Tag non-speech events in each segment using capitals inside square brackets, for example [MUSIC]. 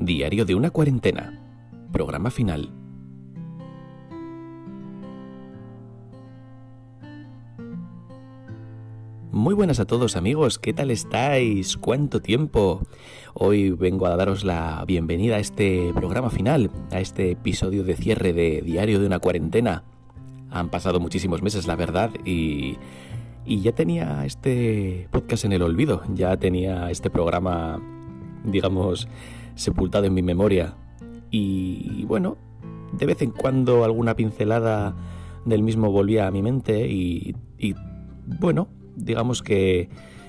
Diario de una cuarentena. Programa final. Muy buenas a todos amigos, ¿qué tal estáis? ¿Cuánto tiempo? Hoy vengo a daros la bienvenida a este programa final, a este episodio de cierre de Diario de una cuarentena. Han pasado muchísimos meses, la verdad, y, y ya tenía este podcast en el olvido, ya tenía este programa, digamos, sepultado en mi memoria. Y bueno, de vez en cuando alguna pincelada del mismo volvía a mi mente y, y bueno, digamos que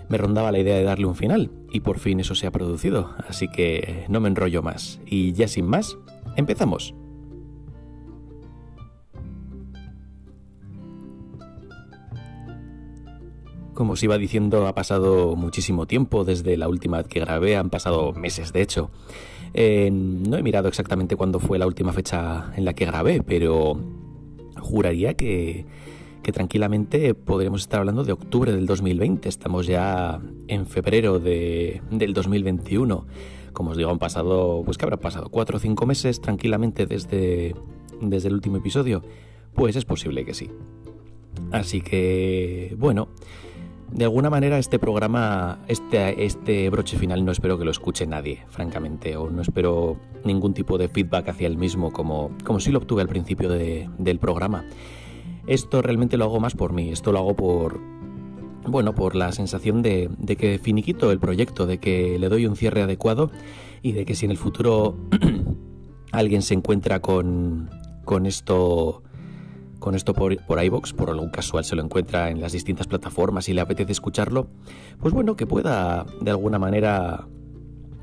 me rondaba la idea de darle un final y por fin eso se ha producido, así que no me enrollo más y ya sin más, empezamos. Como os iba diciendo, ha pasado muchísimo tiempo desde la última vez que grabé, han pasado meses de hecho. Eh, no he mirado exactamente cuándo fue la última fecha en la que grabé, pero juraría que, que tranquilamente podríamos estar hablando de octubre del 2020. Estamos ya en febrero de, del 2021. Como os digo, han pasado, pues que habrá pasado cuatro o cinco meses tranquilamente desde, desde el último episodio. Pues es posible que sí. Así que, bueno, de alguna manera este programa, este, este broche final no espero que lo escuche nadie, francamente, o no espero ningún tipo de feedback hacia el mismo como, como si lo obtuve al principio de, del programa. Esto realmente lo hago más por mí, esto lo hago por, bueno, por la sensación de, de, que finiquito el proyecto, de que le doy un cierre adecuado y de que si en el futuro [CLEARS THROAT] alguien se encuentra con, con esto con esto por, por iVox, por algún casual se lo encuentra en las distintas plataformas y le apetece escucharlo, pues bueno, que pueda de alguna manera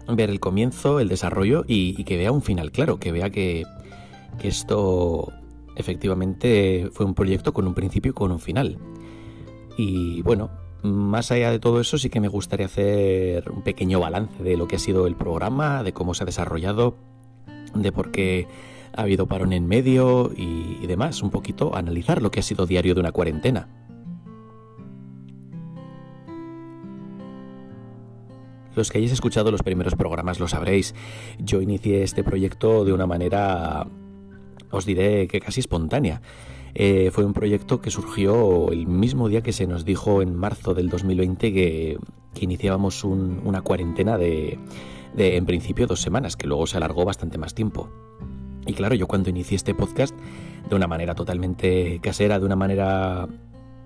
ver el comienzo, el desarrollo y, y que vea un final claro, que vea que, que esto efectivamente fue un proyecto con un principio y con un final. Y bueno, más allá de todo eso sí que me gustaría hacer un pequeño balance de lo que ha sido el programa, de cómo se ha desarrollado, de por qué ha habido parón en medio y, demás, un poquito analizar lo que ha sido diario de una cuarentena. Los que hayáis escuchado los primeros programas lo sabréis. Yo inicié este proyecto de una manera, os diré que casi espontánea. Eh, fue un proyecto que surgió el mismo día que se nos dijo en marzo del 2020 que, iniciábamos un, una cuarentena de, en principio, dos semanas, que luego se alargó bastante más tiempo. Y claro, yo cuando inicié este podcast, de una manera totalmente casera, de una manera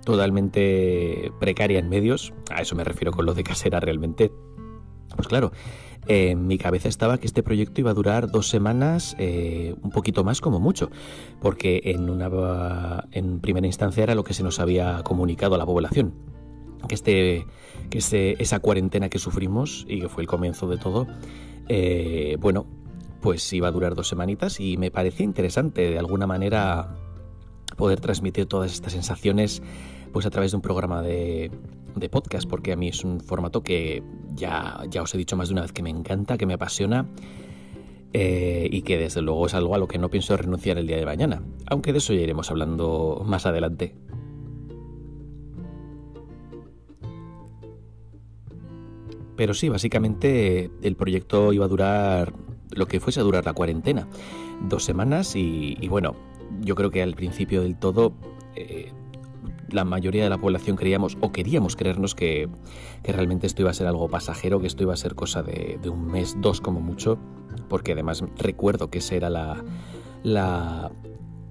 totalmente precaria en medios, a eso me refiero con lo de casera realmente, pues claro, en mi cabeza estaba que este proyecto iba a durar dos semanas, eh, un poquito más como mucho, porque en, una, en primera instancia era lo que se nos había comunicado a la población, que, este, que este, esa cuarentena que sufrimos y que fue el comienzo de todo, eh, bueno, pues iba a durar dos semanitas y me parecía interesante de alguna manera poder transmitir todas estas sensaciones pues a través de un programa de, de podcast, porque a mí es un formato que ya, ya os he dicho más de una vez que me encanta, que me apasiona eh, y que desde luego es algo a lo que no pienso renunciar el día de mañana, aunque de eso ya iremos hablando más adelante. Pero sí, básicamente el proyecto iba a durar lo que fuese a durar la cuarentena, dos semanas y, bueno, yo creo que al principio del todo eh, la mayoría de la población creíamos o queríamos creernos que, que, realmente esto iba a ser algo pasajero, que esto iba a ser cosa de, un mes, dos como mucho, porque además recuerdo que esa era la, la,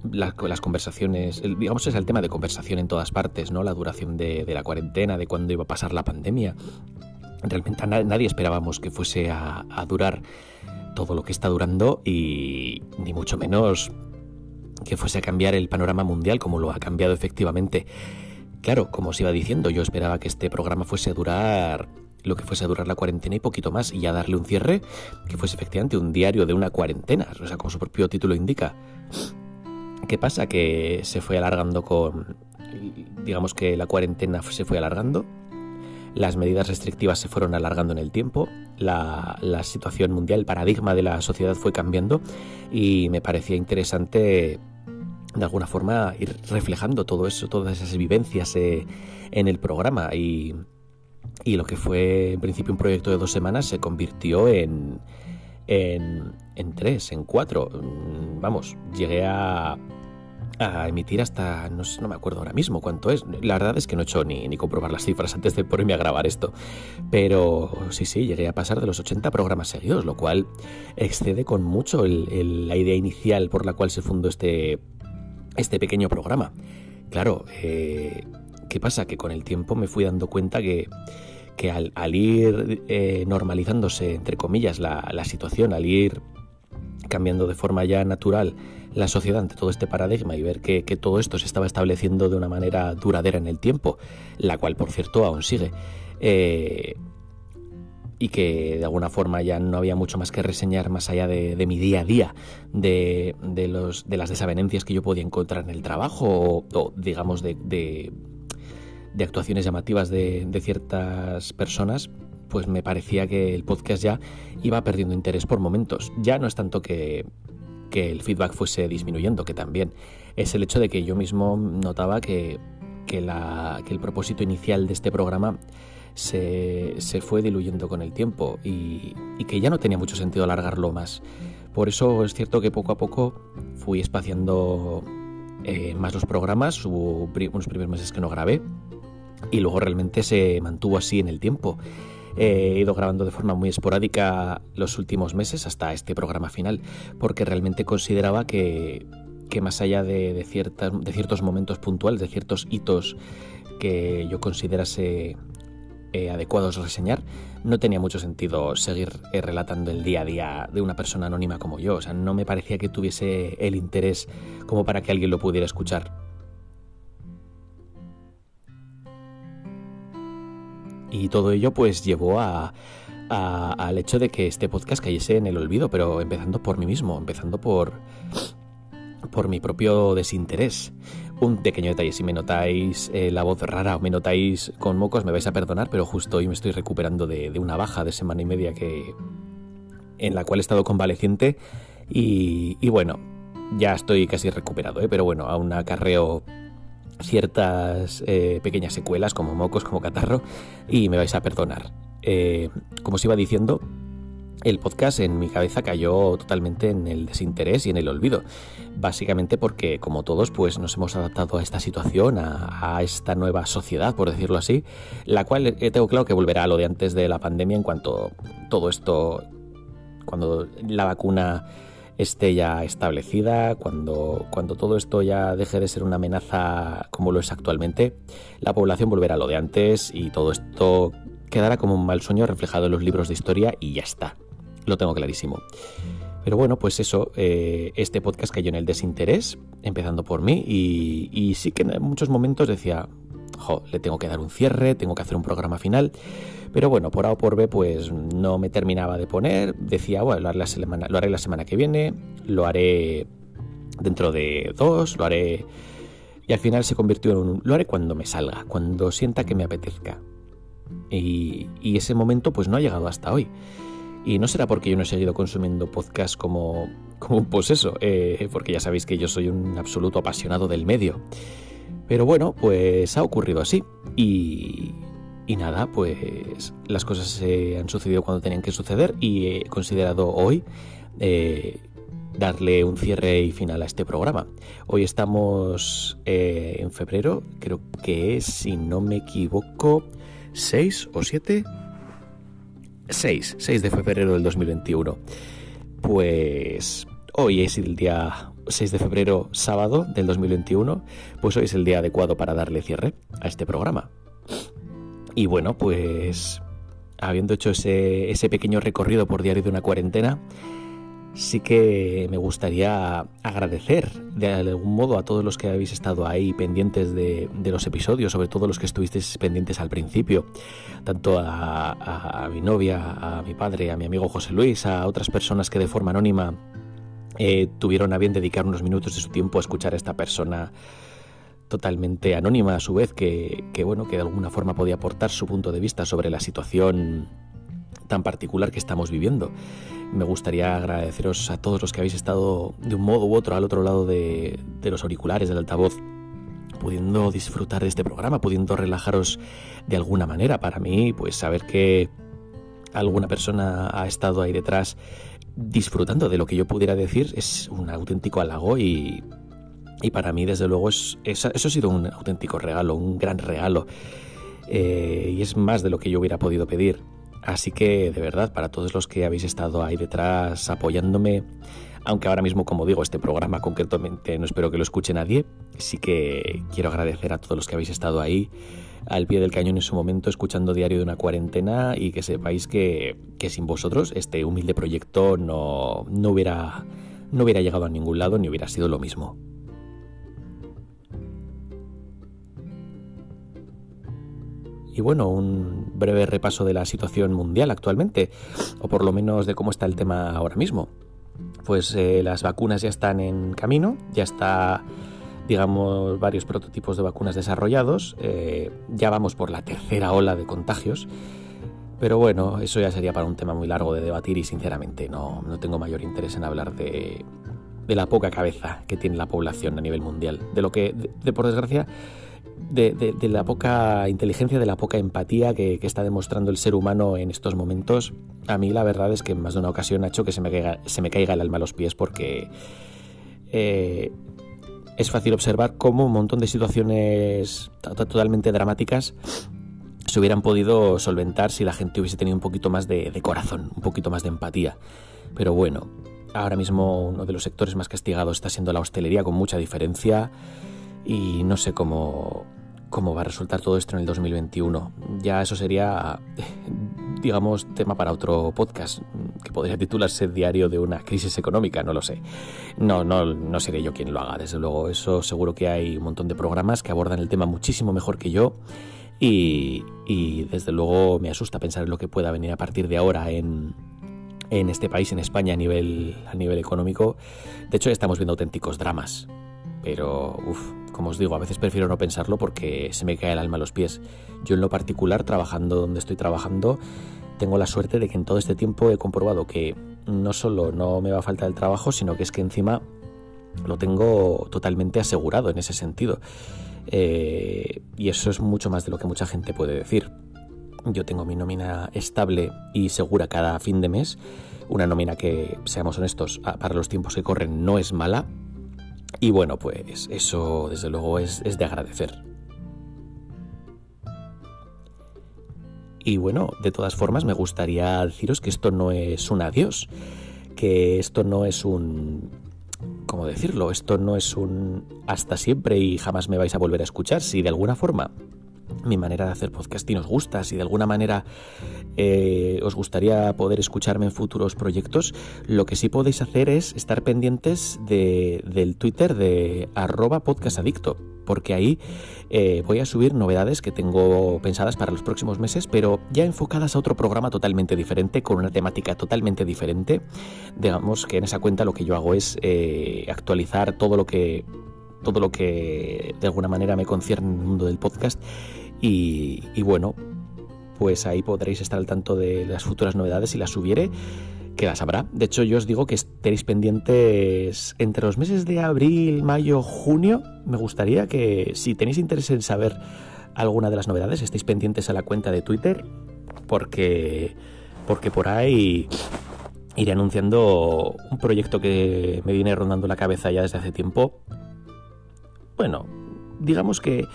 la, las conversaciones, digamos es el tema de conversación en todas partes, ¿no? La duración de, la cuarentena, de cuándo iba a pasar la pandemia. Realmente nadie esperábamos que fuese a durar todo lo que está durando y ni mucho menos que fuese a cambiar el panorama mundial como lo ha cambiado efectivamente. Claro, como os iba diciendo, yo esperaba que este programa fuese a durar lo que fuese a durar la cuarentena y poquito más, y ya darle un cierre que fuese efectivamente un diario de una cuarentena, o sea, como su propio título indica. ¿Qué pasa? Que se fue alargando con... digamos que la cuarentena se fue alargando, las medidas restrictivas se fueron alargando en el tiempo, la, situación mundial, el paradigma de la sociedad fue cambiando y me parecía interesante de alguna forma ir reflejando todo eso, todas esas vivencias eh, en el programa y, y, lo que fue en principio un proyecto de dos semanas se convirtió en, en, en tres, en cuatro. Mm, vamos, llegué a, a emitir hasta, no, sé, no me acuerdo ahora mismo cuánto es. La verdad es que no he hecho ni, ni comprobar las cifras antes de ponerme a grabar esto. Pero sí, sí, llegué a pasar de los 80 programas seguidos, lo cual excede con mucho la idea inicial por la cual se fundó este, este pequeño programa. Claro, eh, ¿qué pasa? Que con el tiempo me fui dando cuenta que, que al, ir eh, normalizándose, entre comillas, la, la situación, al ir cambiando de forma ya natural la sociedad ante todo este paradigma y ver que, todo esto se estaba estableciendo de una manera duradera en el tiempo, la cual por cierto aún sigue, eh, y que de alguna forma ya no había mucho más que reseñar más allá de, mi día a día, de, los, de las desavenencias que yo podía encontrar en el trabajo o, digamos de, de, actuaciones llamativas de, ciertas personas, pues me parecía que el podcast ya iba perdiendo interés por momentos. Ya no es tanto que, que el feedback fuese disminuyendo, que también es el hecho de que yo mismo notaba que, que, la, que el propósito inicial de este programa se, se fue diluyendo con el tiempo y, y, que ya no tenía mucho sentido alargarlo más. Por eso es cierto que poco a poco fui espaciando eh, más los programas, hubo unos primeros meses que no grabé y luego realmente se mantuvo así en el tiempo. He ido grabando de forma muy esporádica los últimos meses hasta este programa final, porque realmente consideraba que, más allá de, de ciertos momentos puntuales, de ciertos hitos que yo considerase eh, adecuados reseñar, no tenía mucho sentido seguir eh, relatando el día a día de una persona anónima como yo. O sea, no me parecía que tuviese el interés como para que alguien lo pudiera escuchar. Y todo ello pues llevó a, al hecho de que este podcast cayese en el olvido, pero empezando por mí mismo, empezando por, por mi propio desinterés. Un pequeño detalle, si me notáis eh, la voz rara o me notáis con mocos, me vais a perdonar, pero justo hoy me estoy recuperando de, una baja de semana y media que en la cual he estado convaleciente y, y bueno, ya estoy casi recuperado, ¿eh? pero bueno, aún acarreo ciertas eh, pequeñas secuelas como mocos, como catarro, y me vais a perdonar. Eh, como os iba diciendo, el podcast en mi cabeza cayó totalmente en el desinterés y en el olvido. Básicamente porque, como todos, pues nos hemos adaptado a esta situación, a, esta nueva sociedad, por decirlo así, la cual eh, tengo claro que volverá a lo de antes de la pandemia en cuanto todo esto, cuando la vacuna esté ya establecida, cuando, cuando todo esto ya deje de ser una amenaza como lo es actualmente, la población volverá a lo de antes y todo esto quedará como un mal sueño reflejado en los libros de historia y ya está. Lo tengo clarísimo. Pero bueno, pues eso, eh, este podcast cayó en el desinterés, empezando por mí, y, y sí que en muchos momentos decía, le tengo que dar un cierre, tengo que hacer un programa final. Pero bueno, por A o por B, pues no me terminaba de poner. Decía, bueno, lo haré la semana, lo haré la semana que viene, lo haré dentro de dos, lo haré. Y al final se convirtió en un. Lo haré cuando me salga, cuando sienta que me apetezca. Y, y ese momento, pues no ha llegado hasta hoy. Y no será porque yo no he seguido consumiendo podcast como, como pues eso, eh, porque ya sabéis que yo soy un absoluto apasionado del medio. Pero bueno, pues ha ocurrido así. Y, y nada, pues las cosas se han sucedido cuando tenían que suceder y he considerado hoy eh, darle un cierre y final a este programa. Hoy estamos eh, en febrero, creo que es, si no me equivoco, 6 o 7. 6, 6 de febrero del 2021. Pues hoy es el día 6 de febrero, sábado del 2021, pues hoy es el día adecuado para darle cierre a este programa. Y bueno, pues habiendo hecho ese, pequeño recorrido por diario de una cuarentena, sí que me gustaría agradecer de algún modo a todos los que habéis estado ahí pendientes de, los episodios, sobre todo los que estuvisteis pendientes al principio, tanto a, mi novia, a mi padre, a mi amigo José Luis, a otras personas que de forma anónima eh, tuvieron a bien dedicar unos minutos de su tiempo a escuchar a esta persona totalmente anónima a su vez, que, bueno, que de alguna forma podía aportar su punto de vista sobre la situación tan particular que estamos viviendo. Me gustaría agradeceros a todos los que habéis estado de un modo u otro al otro lado de, de los auriculares del altavoz pudiendo disfrutar de este programa, pudiendo relajaros de alguna manera. Para mí, pues saber que alguna persona ha estado ahí detrás disfrutando de lo que yo pudiera decir es un auténtico halago y, y para mí desde luego es, eso ha sido un auténtico regalo, un gran regalo eh, y es más de lo que yo hubiera podido pedir. Así que de verdad, para todos los que habéis estado ahí detrás apoyándome, aunque ahora mismo, como digo, este programa concretamente no espero que lo escuche nadie, sí que quiero agradecer a todos los que habéis estado ahí al pie del cañón en su momento escuchando Diario de una cuarentena y que sepáis que, sin vosotros este humilde proyecto no, no, hubiera, no hubiera llegado a ningún lado ni hubiera sido lo mismo. Y bueno, un breve repaso de la situación mundial actualmente, o por lo menos de cómo está el tema ahora mismo. Pues eh, las vacunas ya están en camino, ya está digamos, varios prototipos de vacunas desarrollados. Eh, ya vamos por la tercera ola de contagios. Pero bueno, eso ya sería para un tema muy largo de debatir y sinceramente no, no tengo mayor interés en hablar de, de, la poca cabeza que tiene la población a nivel mundial. De lo que, de, por desgracia, de, de, la poca inteligencia, de la poca empatía que, que, está demostrando el ser humano en estos momentos. A mí la verdad es que en más de una ocasión ha hecho que se me caiga, se me caiga el alma a los pies porque eh, es fácil observar cómo un montón de situaciones totalmente dramáticas se hubieran podido solventar si la gente hubiese tenido un poquito más de, corazón, un poquito más de empatía. Pero bueno, ahora mismo uno de los sectores más castigados está siendo la hostelería con mucha diferencia y no sé cómo, cómo va a resultar todo esto en el 2021. Ya eso sería digamos, tema para otro podcast que podría titularse Diario de una crisis económica, no lo sé. No, no, no seré yo quien lo haga, desde luego. Eso seguro que hay un montón de programas que abordan el tema muchísimo mejor que yo. Y, y desde luego me asusta pensar en lo que pueda venir a partir de ahora en, en este país, en España, a nivel, a nivel económico. De hecho, ya estamos viendo auténticos dramas. Pero, uff, como os digo, a veces prefiero no pensarlo porque se me cae el alma a los pies. Yo en lo particular, trabajando donde estoy trabajando, tengo la suerte de que en todo este tiempo he comprobado que no solo no me va a faltar el trabajo, sino que es que encima lo tengo totalmente asegurado en ese sentido. Eh, y eso es mucho más de lo que mucha gente puede decir. Yo tengo mi nómina estable y segura cada fin de mes. Una nómina que, seamos honestos, para los tiempos que corren no es mala, y bueno, pues eso desde luego es, de agradecer. Y bueno, de todas formas me gustaría deciros que esto no es un adiós, que esto no es un... ¿Cómo decirlo? Esto no es un hasta siempre y jamás me vais a volver a escuchar. Si de alguna forma mi manera de hacer podcasting os gusta, si de alguna manera eh, os gustaría poder escucarme en futuros proyectos, lo que sí podéis hacer es estar pendientes de, del Twitter de arroba podcastadicto, porque ahí eh, voy a subir novedades que tengo pensadas para los próximos meses, pero ya enfocadas a otro programa totalmente diferente, con una temática totalmente diferente. Digamos que en esa cuenta lo que yo hago es eh, actualizar todo lo que todo lo que de alguna manera me concierne en el mundo del podcast y, bueno, pues ahí podréis estar al tanto de las futuras novedades y las subiere que las habrá. De hecho, yo os digo que estaréis pendientes entre los meses de abril, mayo, junio. Me gustaría que si tenéis interés en saber alguna de las novedades, estéis pendientes a la cuenta de Twitter, porque, porque por ahí iré anunciando un proyecto que me viene rondando la cabeza ya desde hace tiempo. Bueno, digamos que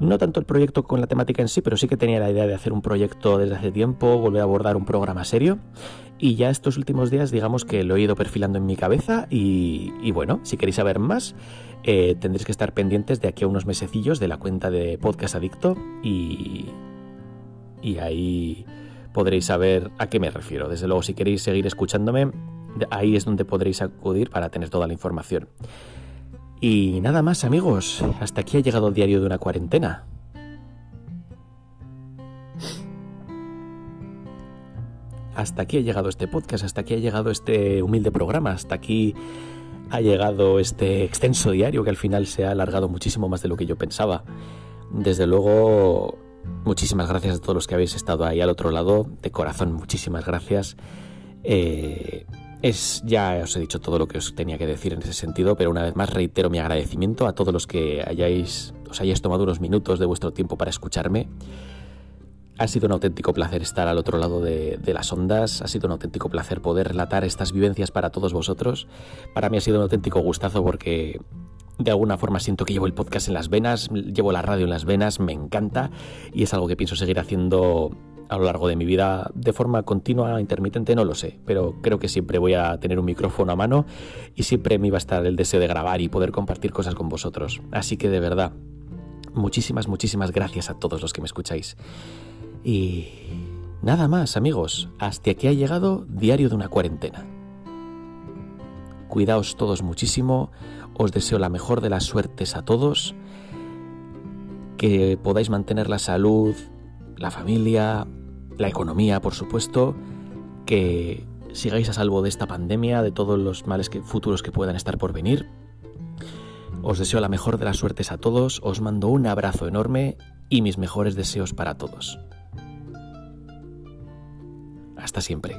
no tanto el proyecto con la temática en sí, pero sí que tenía la idea de hacer un proyecto desde hace tiempo, volver a abordar un programa serio. Y ya estos últimos días, digamos que lo he ido perfilando en mi cabeza. Y, bueno, si queréis saber más, eh, tendréis que estar pendientes de aquí a unos mesecillos de la cuenta de Podcast Adicto. Y, y ahí podréis saber a qué me refiero. Desde luego, si queréis seguir escuchándome, ahí es donde podréis acudir para tener toda la información. Y nada más amigos, hasta aquí ha llegado el diario de una cuarentena. Hasta aquí ha llegado este podcast, hasta aquí ha llegado este humilde programa, hasta aquí ha llegado este extenso diario que al final se ha alargado muchísimo más de lo que yo pensaba. Desde luego, muchísimas gracias a todos los que habéis estado ahí al otro lado, de corazón, muchísimas gracias. Eh, es, ya os he dicho todo lo que os tenía que decir en ese sentido, pero una vez más reitero mi agradecimiento a todos los que hayáis, os hayáis tomado unos minutos de vuestro tiempo para escucharme. Ha sido un auténtico placer estar al otro lado de, las ondas, ha sido un auténtico placer poder relatar estas vivencias para todos vosotros. Para mí ha sido un auténtico gustazo porque de alguna forma siento que llevo el podcast en las venas, llevo la radio en las venas, me encanta y es algo que pienso seguir haciendo a lo largo de mi vida de forma continua, intermitente, no lo sé, pero creo que siempre voy a tener un micrófono a mano y siempre me iba a estar el deseo de grabar y poder compartir cosas con vosotros. Así que de verdad, muchísimas, muchísimas gracias a todos los que me escucháis. Y nada más, amigos, hasta aquí ha llegado Diario de una cuarentena. Cuidaos todos muchísimo, os deseo la mejor de las suertes a todos, que podáis mantener la salud, la familia, la economía, por supuesto, que sigáis a salvo de esta pandemia, de todos los males futuros que puedan estar por venir. Os deseo la mejor de las suertes a todos, os mando un abrazo enorme y mis mejores deseos para todos. Hasta siempre.